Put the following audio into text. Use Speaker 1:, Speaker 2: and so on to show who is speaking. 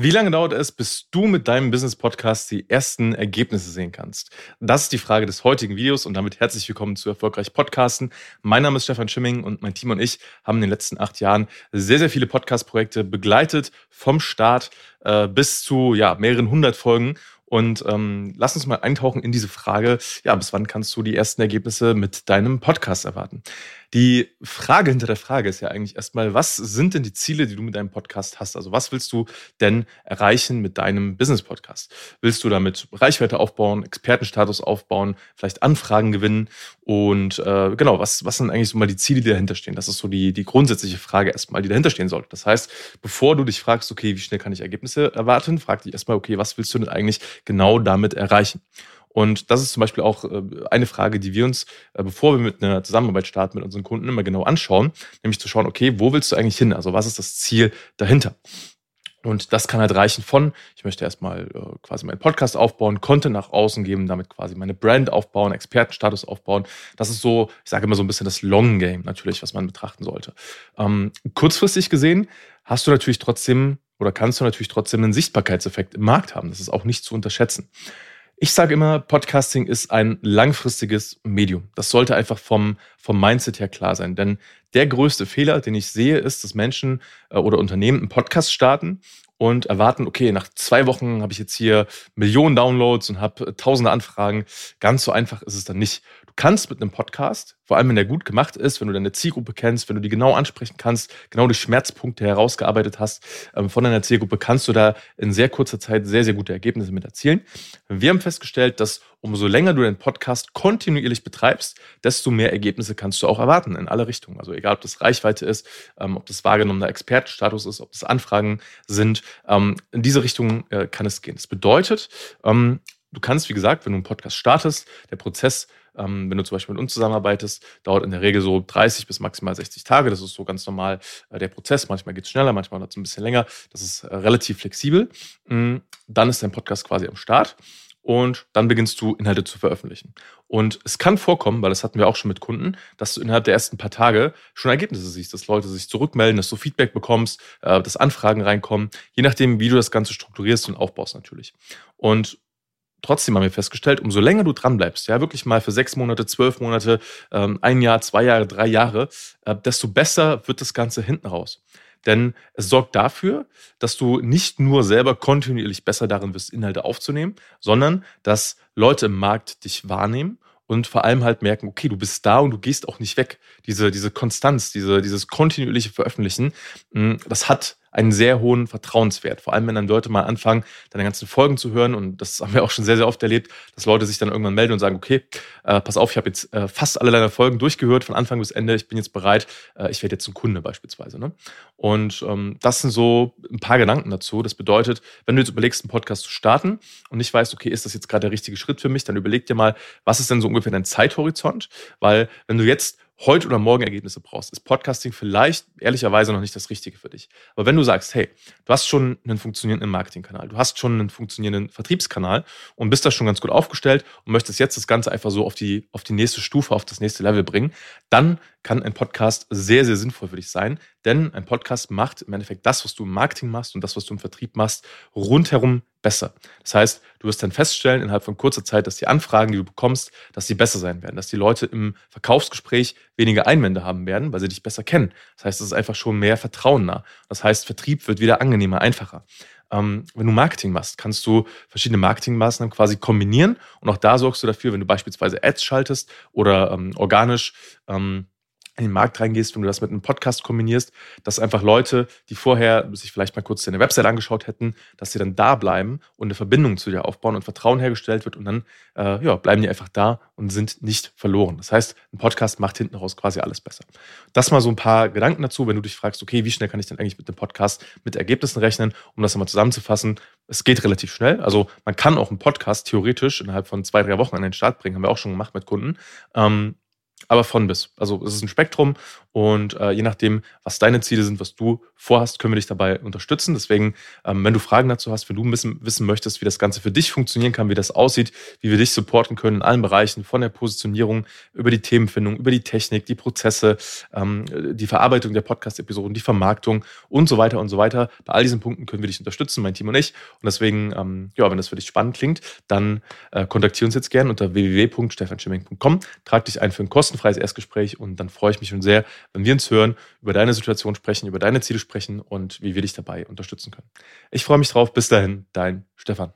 Speaker 1: Wie lange dauert es, bis du mit deinem Business-Podcast die ersten Ergebnisse sehen kannst? Das ist die Frage des heutigen Videos und damit herzlich willkommen zu Erfolgreich Podcasten. Mein Name ist Stefan Schimming und mein Team und ich haben in den letzten acht Jahren sehr, sehr viele Podcast-Projekte begleitet, vom Start äh, bis zu ja, mehreren hundert Folgen. Und ähm, lass uns mal eintauchen in diese Frage, ja, bis wann kannst du die ersten Ergebnisse mit deinem Podcast erwarten? Die Frage hinter der Frage ist ja eigentlich erstmal, was sind denn die Ziele, die du mit deinem Podcast hast? Also was willst du denn erreichen mit deinem Business-Podcast? Willst du damit Reichweite aufbauen, Expertenstatus aufbauen, vielleicht Anfragen gewinnen? Und äh, genau, was, was sind eigentlich so mal die Ziele, die dahinter stehen? Das ist so die, die grundsätzliche Frage erstmal, die dahinter stehen sollte. Das heißt, bevor du dich fragst, okay, wie schnell kann ich Ergebnisse erwarten, frag dich erstmal, okay, was willst du denn eigentlich genau damit erreichen? Und das ist zum Beispiel auch äh, eine Frage, die wir uns, äh, bevor wir mit einer Zusammenarbeit starten mit unseren Kunden, immer genau anschauen, nämlich zu schauen, okay, wo willst du eigentlich hin? Also was ist das Ziel dahinter? Und das kann halt reichen von, ich möchte erstmal äh, quasi meinen Podcast aufbauen, Content nach außen geben, damit quasi meine Brand aufbauen, Expertenstatus aufbauen. Das ist so, ich sage immer so ein bisschen das Long Game natürlich, was man betrachten sollte. Ähm, kurzfristig gesehen hast du natürlich trotzdem oder kannst du natürlich trotzdem einen Sichtbarkeitseffekt im Markt haben. Das ist auch nicht zu unterschätzen. Ich sage immer, Podcasting ist ein langfristiges Medium. Das sollte einfach vom, vom Mindset her klar sein. Denn der größte Fehler, den ich sehe, ist, dass Menschen äh, oder Unternehmen einen Podcast starten und erwarten, okay, nach zwei Wochen habe ich jetzt hier Millionen Downloads und habe tausende Anfragen. Ganz so einfach ist es dann nicht kannst mit einem Podcast, vor allem wenn der gut gemacht ist, wenn du deine Zielgruppe kennst, wenn du die genau ansprechen kannst, genau die Schmerzpunkte herausgearbeitet hast ähm, von deiner Zielgruppe, kannst du da in sehr kurzer Zeit sehr, sehr gute Ergebnisse mit erzielen. Wir haben festgestellt, dass umso länger du deinen Podcast kontinuierlich betreibst, desto mehr Ergebnisse kannst du auch erwarten in alle Richtungen. Also egal, ob das Reichweite ist, ähm, ob das wahrgenommener Expertenstatus ist, ob das Anfragen sind, ähm, in diese Richtung äh, kann es gehen. Das bedeutet, du kannst, wie gesagt, wenn du einen Podcast startest, der Prozess ähm, wenn du zum Beispiel mit uns zusammenarbeitest, dauert in der Regel so 30 bis maximal 60 Tage. Das ist so ganz normal äh, der Prozess. Manchmal geht es schneller, manchmal dauert es ein bisschen länger. Das ist äh, relativ flexibel. Mhm. Dann ist dein Podcast quasi am Start und dann beginnst du Inhalte zu veröffentlichen. Und es kann vorkommen, weil das hatten wir auch schon mit Kunden, dass du innerhalb der ersten paar Tage schon Ergebnisse siehst, dass Leute sich zurückmelden, dass du Feedback bekommst, äh, dass Anfragen reinkommen, je nachdem, wie du das Ganze strukturierst und aufbaust natürlich. Und trotzdem haben wir festgestellt, umso länger du dran bleibst, ja, wirklich mal für sechs Monate, zwölf Monate, ähm, ein Jahr, zwei Jahre, drei Jahre, äh, desto besser wird das Ganze hinten raus. Denn es sorgt dafür, dass du nicht nur selber kontinuierlich besser darin bist, Inhalte aufzunehmen, sondern dass Leute im Markt dich wahrnehmen und vor allem halt merken, okay, du bist da und du gehst auch nicht weg. Diese, diese Konstanz, diese, dieses kontinuierliche Veröffentlichen, hm, das hat einen sehr hohen Vertrauenswert. Vor allem, wenn dann Leute mal anfangen, deine ganzen Folgen zu hören. Und das haben wir auch schon sehr, sehr oft erlebt, dass Leute sich dann irgendwann melden und sagen, okay, äh, pass auf, ich habe jetzt äh, fast alle deine Folgen durchgehört, von Anfang bis Ende. Ich bin jetzt bereit. Äh, ich werde jetzt ein Kunde beispielsweise. Ne? Und ähm, das sind so ein paar Gedanken dazu. Das bedeutet, wenn du jetzt überlegst, einen Podcast zu starten und nicht weißt, okay, ist das jetzt gerade der richtige Schritt für mich, dann überleg dir mal, was ist denn so ungefähr dein Zeithorizont? Weil wenn du jetzt heute oder morgen Ergebnisse brauchst, ist Podcasting vielleicht ehrlicherweise noch nicht das Richtige für dich. Aber wenn du sagst, hey, du hast schon einen funktionierenden Marketingkanal, du hast schon einen funktionierenden Vertriebskanal und bist da schon ganz gut aufgestellt und möchtest jetzt das Ganze einfach so auf die, auf die nächste Stufe, auf das nächste Level bringen, dann kann ein Podcast sehr, sehr sinnvoll für dich sein. Denn ein Podcast macht im Endeffekt das, was du im Marketing machst und das, was du im Vertrieb machst, rundherum besser. Das heißt, du wirst dann feststellen innerhalb von kurzer Zeit, dass die Anfragen, die du bekommst, dass sie besser sein werden, dass die Leute im Verkaufsgespräch weniger Einwände haben werden, weil sie dich besser kennen. Das heißt, es ist einfach schon mehr Vertrauen nah. Das heißt, Vertrieb wird wieder angenehmer, einfacher. Ähm, wenn du Marketing machst, kannst du verschiedene Marketingmaßnahmen quasi kombinieren und auch da sorgst du dafür, wenn du beispielsweise Ads schaltest oder ähm, organisch ähm, in den Markt reingehst, wenn du das mit einem Podcast kombinierst, dass einfach Leute, die vorher sich vielleicht mal kurz deine Website angeschaut hätten, dass sie dann da bleiben und eine Verbindung zu dir aufbauen und Vertrauen hergestellt wird und dann äh, ja, bleiben die einfach da und sind nicht verloren. Das heißt, ein Podcast macht hinten raus quasi alles besser. Das mal so ein paar Gedanken dazu, wenn du dich fragst, okay, wie schnell kann ich denn eigentlich mit dem Podcast mit Ergebnissen rechnen, um das nochmal zusammenzufassen. Es geht relativ schnell. Also man kann auch einen Podcast theoretisch innerhalb von zwei, drei Wochen an den Start bringen, haben wir auch schon gemacht mit Kunden. Ähm, aber von bis. Also es ist ein Spektrum Und äh, je nachdem, was deine Ziele sind, was du vorhast, können wir dich dabei unterstützen. Deswegen, ähm, wenn du Fragen dazu hast, wenn du wissen, wissen möchtest, wie das Ganze für dich funktionieren kann, wie das aussieht, wie wir dich supporten können in allen Bereichen, von der Positionierung über die Themenfindung, über die Technik, die Prozesse, ähm, die Verarbeitung der Podcast-Episoden, die Vermarktung und so weiter und so weiter. Bei all diesen Punkten können wir dich unterstützen, mein Team und ich. Und deswegen, ähm, ja, wenn das für dich spannend klingt, dann äh, kontaktiere uns jetzt gerne unter www.stefanschimming.com, trag dich ein für ein kostenfreies Erstgespräch und dann freue ich mich schon sehr, wenn wir uns hören, über deine Situation sprechen, über deine Ziele sprechen und wie wir dich dabei unterstützen können. Ich freue mich drauf. Bis dahin, dein Stefan.